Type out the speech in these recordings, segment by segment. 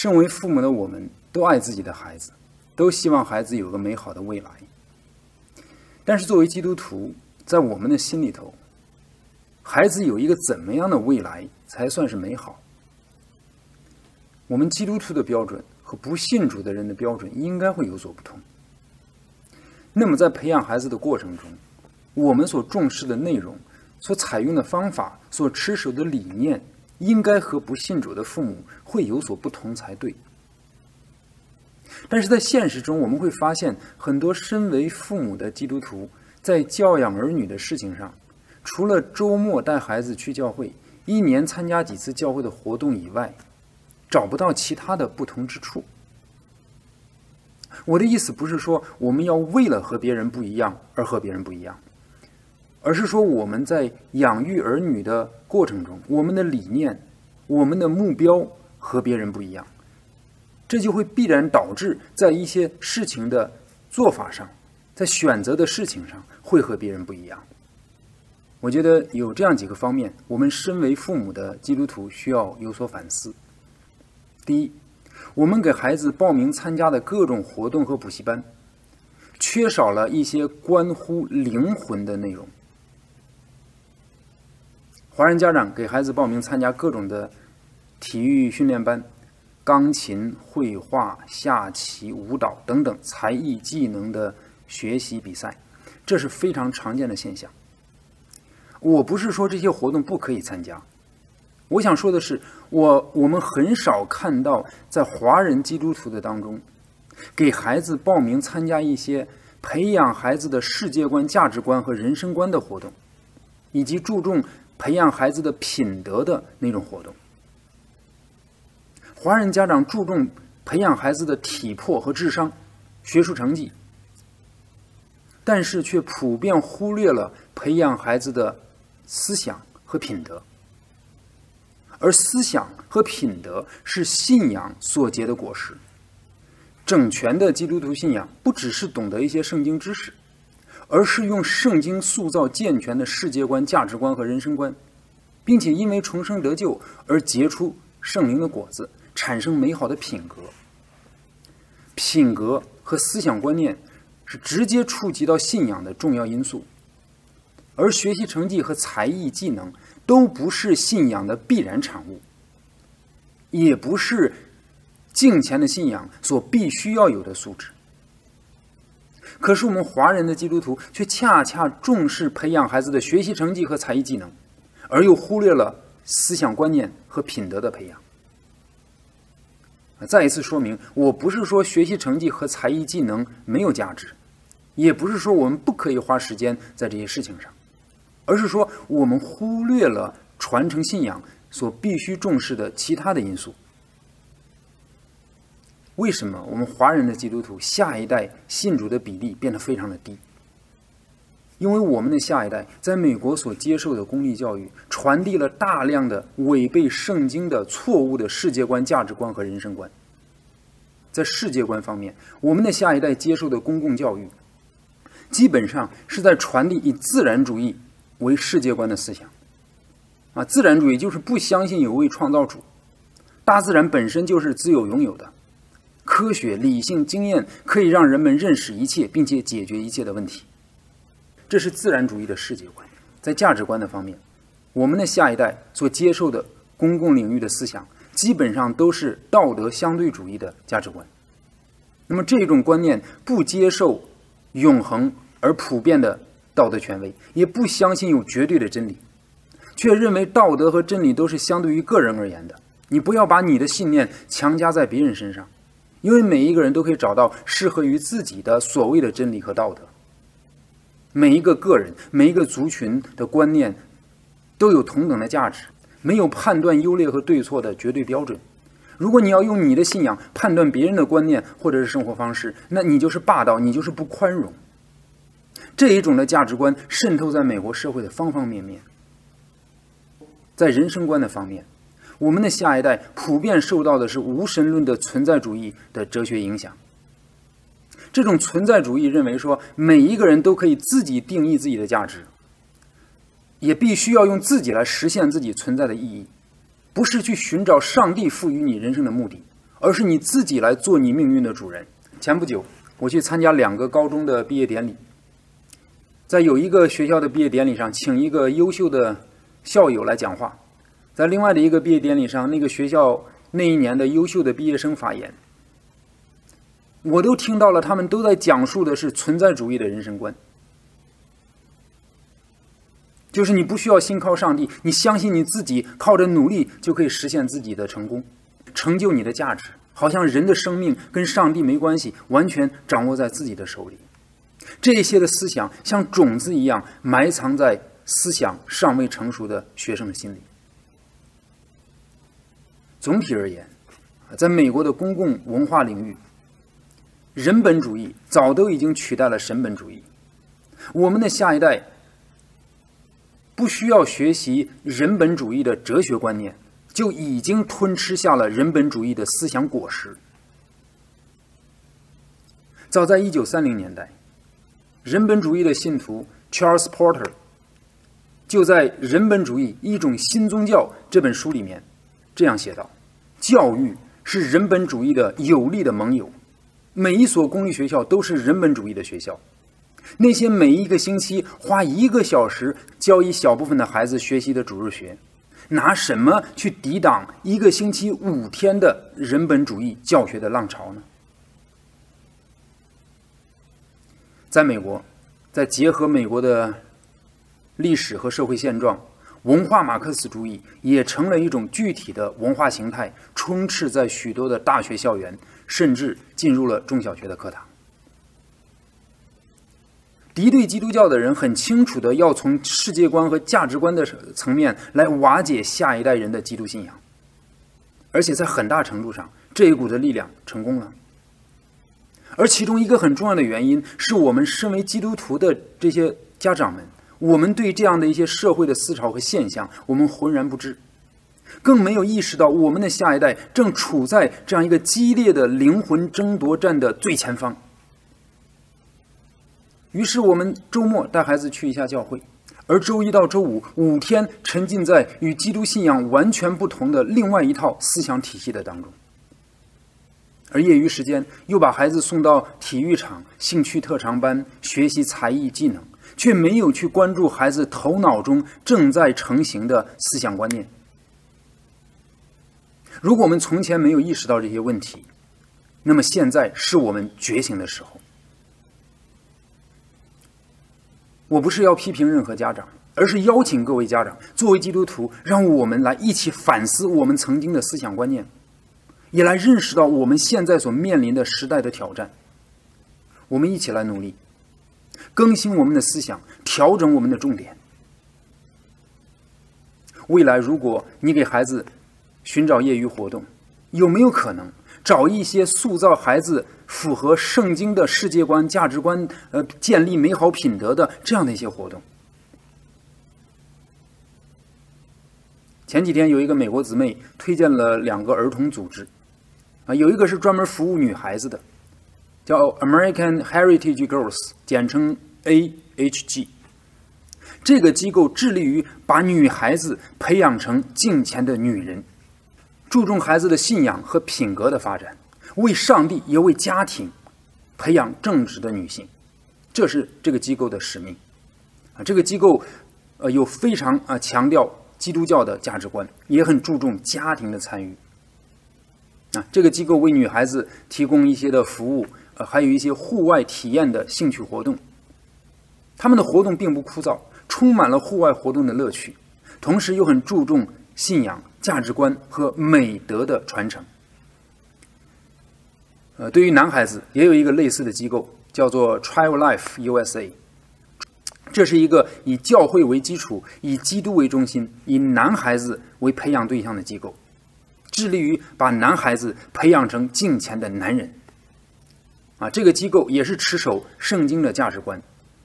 身为父母的我们都爱自己的孩子，都希望孩子有个美好的未来。但是作为基督徒，在我们的心里头，孩子有一个怎么样的未来才算是美好？我们基督徒的标准和不信主的人的标准应该会有所不同。那么在培养孩子的过程中，我们所重视的内容、所采用的方法、所持守的理念，应该和不信主的父母会有所不同才对。但是在现实中，我们会发现，很多身为父母的基督徒在教养儿女的事情上，除了周末带孩子去教会，一年参加几次教会的活动以外，找不到其他的不同之处。我的意思不是说我们要为了和别人不一样而和别人不一样，而是说我们在养育儿女的过程中，我们的理念、我们的目标和别人不一样，这就会必然导致在一些事情的做法上，在选择的事情上会和别人不一样。我觉得有这样几个方面，我们身为父母的基督徒需要有所反思。第一，我们给孩子报名参加的各种活动和补习班，缺少了一些关乎灵魂的内容。华人家长给孩子报名参加各种的体育训练班、钢琴、绘画、下棋、舞蹈等等才艺技能的学习比赛，这是非常常见的现象。我不是说这些活动不可以参加。我想说的是，我我们很少看到在华人基督徒的当中，给孩子报名参加一些培养孩子的世界观、价值观和人生观的活动，以及注重培养孩子的品德的那种活动。华人家长注重培养孩子的体魄和智商、学术成绩，但是却普遍忽略了培养孩子的思想和品德。而思想和品德是信仰所结的果实。整全的基督徒信仰不只是懂得一些圣经知识，而是用圣经塑造健全的世界观、价值观和人生观，并且因为重生得救而结出圣灵的果子，产生美好的品格。品格和思想观念是直接触及到信仰的重要因素，而学习成绩和才艺技能。都不是信仰的必然产物，也不是敬虔的信仰所必须要有的素质。可是我们华人的基督徒却恰恰重视培养孩子的学习成绩和才艺技能，而又忽略了思想观念和品德的培养。再一次说明，我不是说学习成绩和才艺技能没有价值，也不是说我们不可以花时间在这些事情上。而是说，我们忽略了传承信仰所必须重视的其他的因素。为什么我们华人的基督徒下一代信主的比例变得非常的低？因为我们的下一代在美国所接受的公立教育，传递了大量的违背圣经的错误的世界观、价值观和人生观。在世界观方面，我们的下一代接受的公共教育，基本上是在传递以自然主义。为世界观的思想，啊，自然主义就是不相信有位创造主，大自然本身就是自有拥有的，科学、理性、经验可以让人们认识一切，并且解决一切的问题。这是自然主义的世界观。在价值观的方面，我们的下一代所接受的公共领域的思想，基本上都是道德相对主义的价值观。那么这种观念不接受永恒而普遍的。道德权威也不相信有绝对的真理，却认为道德和真理都是相对于个人而言的。你不要把你的信念强加在别人身上，因为每一个人都可以找到适合于自己的所谓的真理和道德。每一个个人、每一个族群的观念都有同等的价值，没有判断优劣和对错的绝对标准。如果你要用你的信仰判断别人的观念或者是生活方式，那你就是霸道，你就是不宽容。这一种的价值观渗透在美国社会的方方面面。在人生观的方面，我们的下一代普遍受到的是无神论的存在主义的哲学影响。这种存在主义认为说，每一个人都可以自己定义自己的价值，也必须要用自己来实现自己存在的意义，不是去寻找上帝赋予你人生的目的，而是你自己来做你命运的主人。前不久，我去参加两个高中的毕业典礼，在有一个学校的毕业典礼上，请一个优秀的校友来讲话；在另外的一个毕业典礼上，那个学校那一年的优秀的毕业生发言，我都听到了，他们都在讲述的是存在主义的人生观，就是你不需要信靠上帝，你相信你自己靠着努力就可以实现自己的成功，成就你的价值。好像人的生命跟上帝没关系，完全掌握在自己的手里。这些的思想像种子一样埋藏在思想尚未成熟的学生的心里。总体而言，在美国的公共文化领域，人本主义早都已经取代了神本主义。我们的下一代不需要学习人本主义的哲学观念。就已经吞吃下了人本主义的思想果实。早在一九三零年代，人本主义的信徒 Charles Porter 就在《人本主义：一种新宗教》这本书里面这样写道：“教育是人本主义的有力的盟友，每一所公立学校都是人本主义的学校。那些每一个星期花一个小时教一小部分的孩子学习的主日学。”拿什么去抵挡一个星期五天的人本主义教学的浪潮呢？在美国，再结合美国的历史和社会现状，文化马克思主义也成了一种具体的文化形态，充斥在许多的大学校园，甚至进入了中小学的课堂。敌对基督教的人很清楚的要从世界观和价值观的层面来瓦解下一代人的基督信仰，而且在很大程度上，这一股的力量成功了。而其中一个很重要的原因是我们身为基督徒的这些家长们，我们对这样的一些社会的思潮和现象，我们浑然不知，更没有意识到我们的下一代正处在这样一个激烈的灵魂争夺战的最前方。于是我们周末带孩子去一下教会，而周一到周五五天沉浸在与基督信仰完全不同的另外一套思想体系的当中，而业余时间又把孩子送到体育场、兴趣特长班学习才艺技能，却没有去关注孩子头脑中正在成型的思想观念。如果我们从前没有意识到这些问题，那么现在是我们觉醒的时候。我不是要批评任何家长，而是邀请各位家长作为基督徒，让我们来一起反思我们曾经的思想观念，也来认识到我们现在所面临的时代的挑战。我们一起来努力，更新我们的思想，调整我们的重点。未来，如果你给孩子寻找业余活动，有没有可能找一些塑造孩子符合圣经的世界观、价值观，呃，建立美好品德的这样的一些活动。前几天有一个美国姊妹推荐了两个儿童组织，啊，有一个是专门服务女孩子的，叫 American Heritage Girls，简称 AHG。这个机构致力于把女孩子培养成敬虔的女人，注重孩子的信仰和品格的发展。为上帝也为家庭培养正直的女性，这是这个机构的使命。啊，这个机构呃有非常啊强调基督教的价值观，也很注重家庭的参与。啊，这个机构为女孩子提供一些的服务，还有一些户外体验的兴趣活动。他们的活动并不枯燥，充满了户外活动的乐趣，同时又很注重信仰、价值观和美德的传承。呃，对于男孩子也有一个类似的机构，叫做 Trial Life USA。这是一个以教会为基础、以基督为中心、以男孩子为培养对象的机构，致力于把男孩子培养成敬虔的男人。啊，这个机构也是持守圣经的价值观，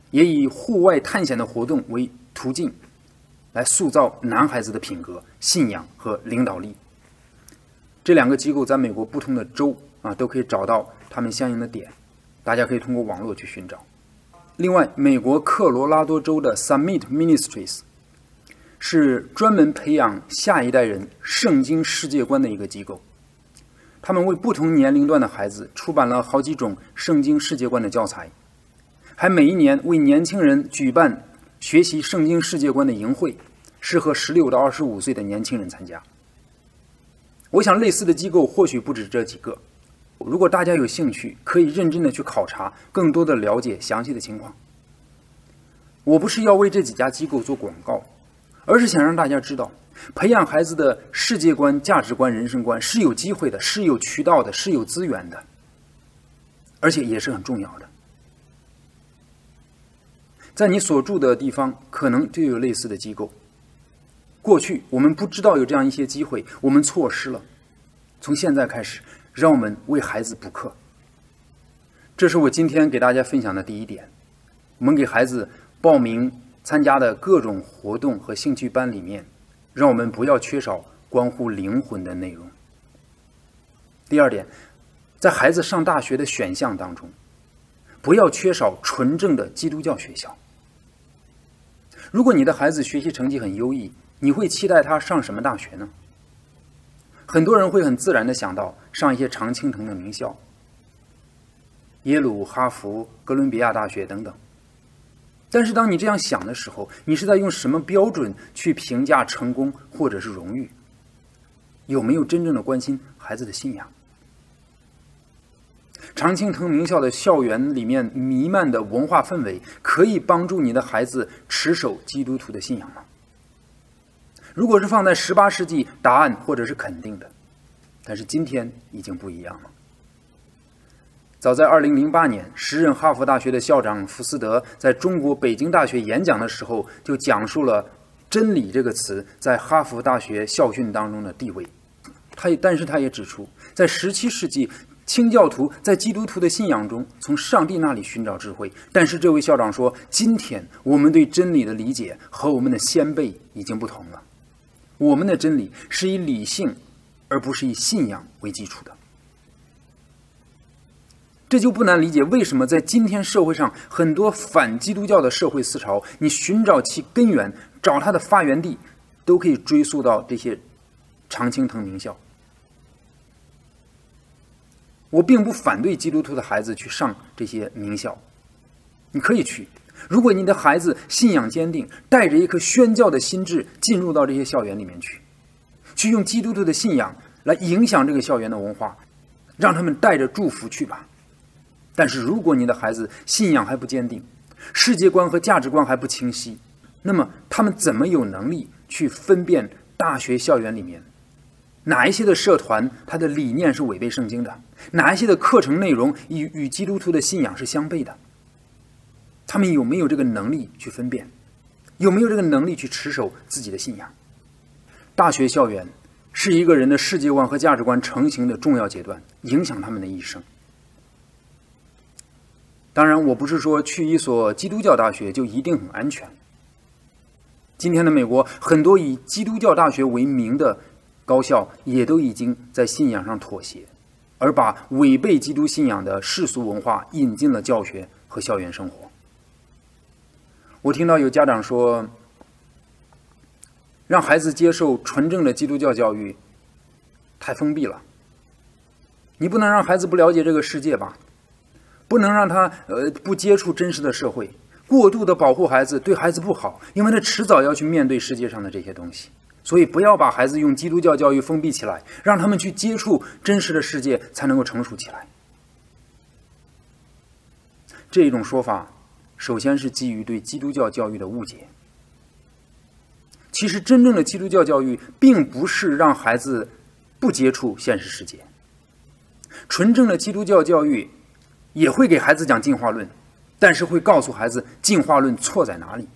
也以户外探险的活动为途径，来塑造男孩子的品格、信仰和领导力。这两个机构在美国不同的州。啊，都可以找到他们相应的点，大家可以通过网络去寻找。另外，美国科罗拉多州的 Summit Ministries 是专门培养下一代人圣经世界观的一个机构，他们为不同年龄段的孩子出版了好几种圣经世界观的教材，还每一年为年轻人举办学习圣经世界观的营会，适合十六到二十五岁的年轻人参加。我想，类似的机构或许不止这几个。如果大家有兴趣，可以认真的去考察，更多的了解详细的情况。我不是要为这几家机构做广告，而是想让大家知道。培养孩子的世界观、价值观、人生观是有机会的，是有渠道的，是有资源的，而且也是很重要的。在你所住的地方，可能就有类似的机构。过去我们不知道有这样一些机会，我们错失了。从现在开始，让我们为孩子补课。这是我今天给大家分享的第一点。我们给孩子报名参加的各种活动和兴趣班里面。让我们不要缺少关乎灵魂的内容。第二点，在孩子上大学的选项当中，不要缺少纯正的基督教学校。如果你的孩子学习成绩很优异，你会期待他上什么大学呢？很多人会很自然的想到上一些常青藤的名校，耶鲁、哈佛、哥伦比亚大学等等。但是，当你这样想的时候，你是在用什么标准去评价成功或者是荣誉？有没有真正的关心孩子的信仰？常青藤名校的校园里面弥漫的文化氛围，可以帮助你的孩子持守基督徒的信仰吗？如果是放在十八世纪，答案或者是肯定的，但是今天已经不一样了。早在2008年，时任哈佛大学的校长福斯德在中国北京大学演讲的时候，就讲述了“真理”这个词在哈佛大学校训当中的地位。他也，但是他也指出，在17世纪，清教徒在基督徒的信仰中从上帝那里寻找智慧。但是这位校长说，今天我们对真理的理解和我们的先辈已经不同了。我们的真理是以理性，而不是以信仰为基础的。这就不难理解，为什么在今天社会上很多反基督教的社会思潮，你寻找其根源，找它的发源地，都可以追溯到这些常青藤名校。我并不反对基督徒的孩子去上这些名校，你可以去。如果你的孩子信仰坚定，带着一颗宣教的心智进入到这些校园里面去，去用基督徒的信仰来影响这个校园的文化，让他们带着祝福去吧。但是，如果你的孩子信仰还不坚定，世界观和价值观还不清晰，那么他们怎么有能力去分辨大学校园里面哪一些的社团它的理念是违背圣经的，哪一些的课程内容与与基督徒的信仰是相悖的？他们有没有这个能力去分辨？有没有这个能力去持守自己的信仰？大学校园是一个人的世界观和价值观成型的重要阶段，影响他们的一生。当然，我不是说去一所基督教大学就一定很安全。今天的美国，很多以基督教大学为名的高校也都已经在信仰上妥协，而把违背基督信仰的世俗文化引进了教学和校园生活。我听到有家长说，让孩子接受纯正的基督教教育太封闭了，你不能让孩子不了解这个世界吧？不能让他呃不接触真实的社会，过度的保护孩子对孩子不好，因为他迟早要去面对世界上的这些东西。所以不要把孩子用基督教教育封闭起来，让他们去接触真实的世界，才能够成熟起来。这种说法，首先是基于对基督教教育的误解。其实真正的基督教教育，并不是让孩子不接触现实世界。纯正的基督教教育。也会给孩子讲进化论，但是会告诉孩子进化论错在哪里。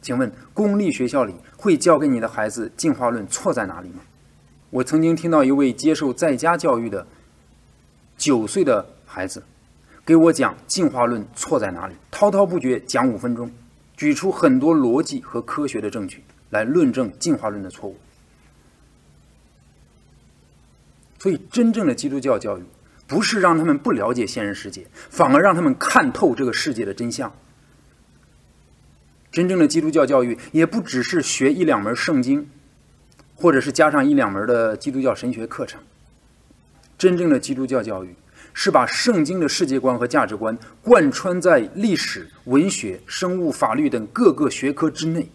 请问公立学校里会教给你的孩子进化论错在哪里吗？我曾经听到一位接受在家教育的九岁的孩子给我讲进化论错在哪里，滔滔不绝讲五分钟，举出很多逻辑和科学的证据来论证进化论的错误。所以，真正的基督教教育。不是让他们不了解现实世界，反而让他们看透这个世界的真相。真正的基督教教育也不只是学一两门圣经，或者是加上一两门的基督教神学课程。真正的基督教教育是把圣经的世界观和价值观贯穿在历史、文学、生物、法律等各个学科之内。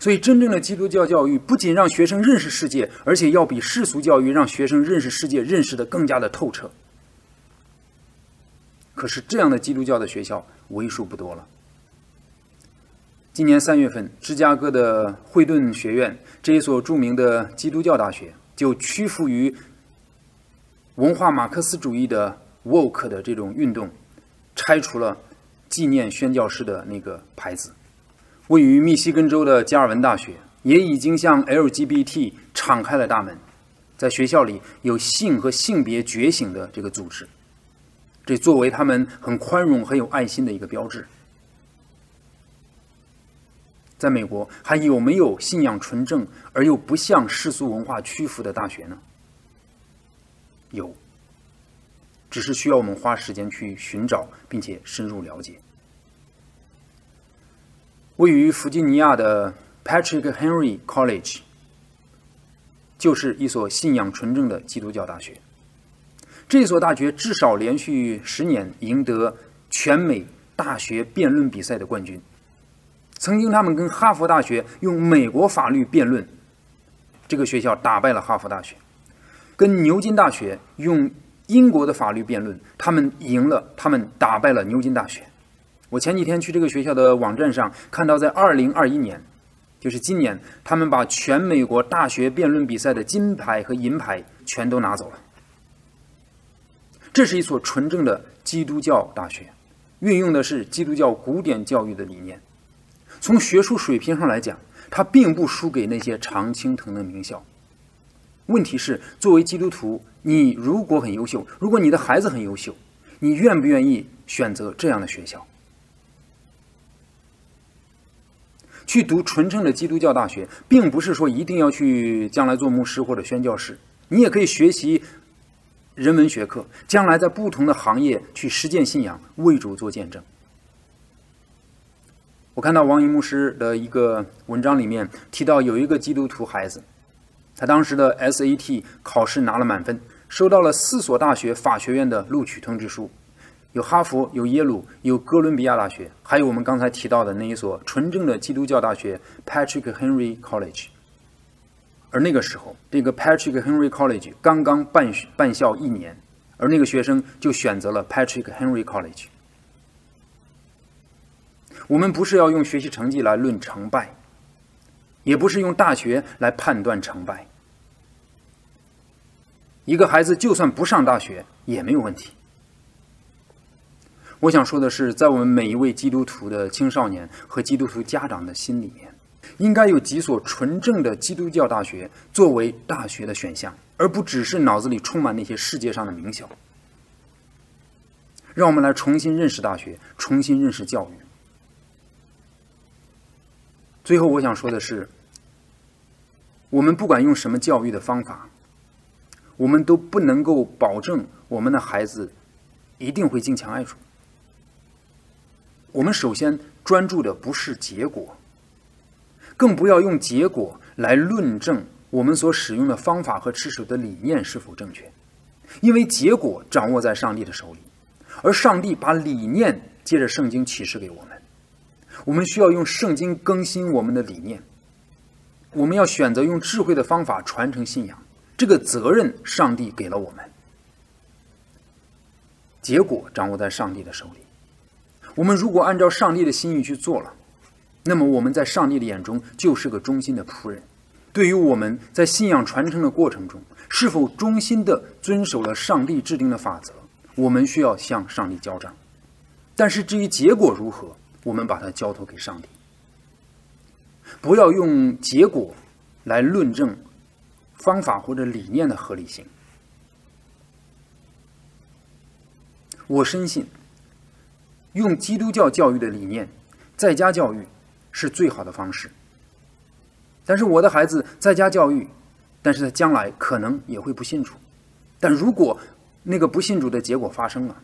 所以，真正的基督教教育不仅让学生认识世界，而且要比世俗教育让学生认识世界认识的更加的透彻。可是，这样的基督教的学校为数不多了。今年三月份，芝加哥的惠顿学院这一所著名的基督教大学，就屈服于文化马克思主义的 woke 的这种运动，拆除了纪念宣教师的那个牌子。位于密西根州的加尔文大学也已经向 LGBT 敞开了大门，在学校里有性和性别觉醒的这个组织，这作为他们很宽容、很有爱心的一个标志。在美国，还有没有信仰纯正而又不向世俗文化屈服的大学呢？有，只是需要我们花时间去寻找，并且深入了解。位于弗吉尼亚的 Patrick Henry College，就是一所信仰纯正的基督教大学。这所大学至少连续十年赢得全美大学辩论比赛的冠军。曾经，他们跟哈佛大学用美国法律辩论，这个学校打败了哈佛大学；跟牛津大学用英国的法律辩论，他们赢了，他们打败了牛津大学。我前几天去这个学校的网站上看到，在二零二一年，就是今年，他们把全美国大学辩论比赛的金牌和银牌全都拿走了。这是一所纯正的基督教大学，运用的是基督教古典教育的理念。从学术水平上来讲，它并不输给那些常青藤的名校。问题是，作为基督徒，你如果很优秀，如果你的孩子很优秀，你愿不愿意选择这样的学校？去读纯正的基督教大学，并不是说一定要去将来做牧师或者宣教士，你也可以学习人文学科，将来在不同的行业去实践信仰，为主做见证。我看到王莹牧师的一个文章里面提到，有一个基督徒孩子，他当时的 SAT 考试拿了满分，收到了四所大学法学院的录取通知书。有哈佛，有耶鲁，有哥伦比亚大学，还有我们刚才提到的那一所纯正的基督教大学 Patrick Henry College。而那个时候，这个 Patrick Henry College 刚刚办办校一年，而那个学生就选择了 Patrick Henry College。我们不是要用学习成绩来论成败，也不是用大学来判断成败。一个孩子就算不上大学也没有问题。我想说的是，在我们每一位基督徒的青少年和基督徒家长的心里面，应该有几所纯正的基督教大学作为大学的选项，而不只是脑子里充满那些世界上的名校。让我们来重新认识大学，重新认识教育。最后，我想说的是，我们不管用什么教育的方法，我们都不能够保证我们的孩子一定会敬强爱主。我们首先专注的不是结果，更不要用结果来论证我们所使用的方法和持守的理念是否正确，因为结果掌握在上帝的手里，而上帝把理念借着圣经启示给我们。我们需要用圣经更新我们的理念，我们要选择用智慧的方法传承信仰，这个责任上帝给了我们，结果掌握在上帝的手里。我们如果按照上帝的心意去做了，那么我们在上帝的眼中就是个忠心的仆人。对于我们在信仰传承的过程中，是否忠心的遵守了上帝制定的法则，我们需要向上帝交账。但是至于结果如何，我们把它交托给上帝。不要用结果来论证方法或者理念的合理性。我深信。用基督教教育的理念，在家教育是最好的方式。但是我的孩子在家教育，但是他将来可能也会不信主。但如果那个不信主的结果发生了，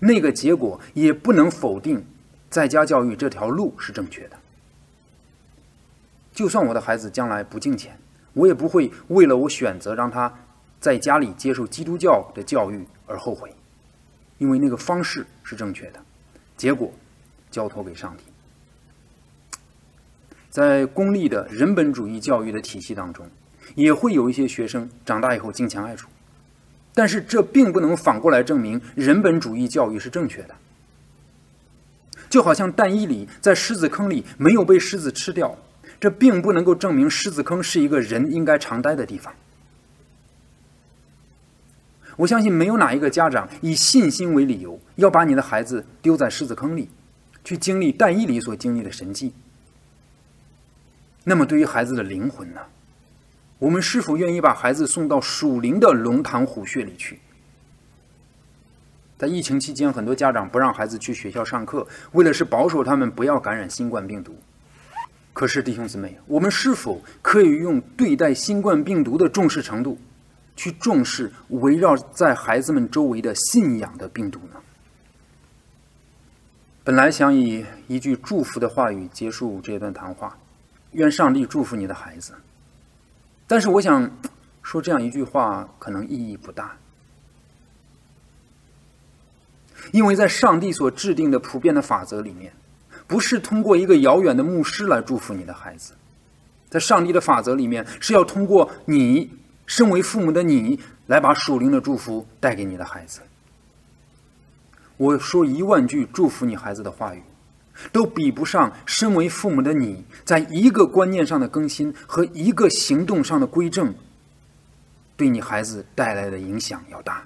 那个结果也不能否定在家教育这条路是正确的。就算我的孩子将来不敬虔，我也不会为了我选择让他在家里接受基督教的教育而后悔，因为那个方式是正确的，结果交托给上帝。在公立的人本主义教育的体系当中，也会有一些学生长大以后敬强爱主，但是这并不能反过来证明人本主义教育是正确的。就好像蛋衣里在狮子坑里没有被狮子吃掉，这并不能够证明狮子坑是一个人应该常待的地方。我相信没有哪一个家长以信心为理由要把你的孩子丢在狮子坑里，去经历但以理所经历的神迹。那么，对于孩子的灵魂呢？我们是否愿意把孩子送到属灵的龙潭虎穴里去？在疫情期间，很多家长不让孩子去学校上课，为的是保守他们不要感染新冠病毒。可是，弟兄姊妹，我们是否可以用对待新冠病毒的重视程度，去重视围绕在孩子们周围的信仰的病毒呢？本来想以一句祝福的话语结束这段谈话。愿上帝祝福你的孩子，但是我想说这样一句话可能意义不大，因为在上帝所制定的普遍的法则里面，不是通过一个遥远的牧师来祝福你的孩子，在上帝的法则里面是要通过你身为父母的你来把属灵的祝福带给你的孩子。我说一万句祝福你孩子的话语。都比不上身为父母的你，在一个观念上的更新和一个行动上的归正，对你孩子带来的影响要大。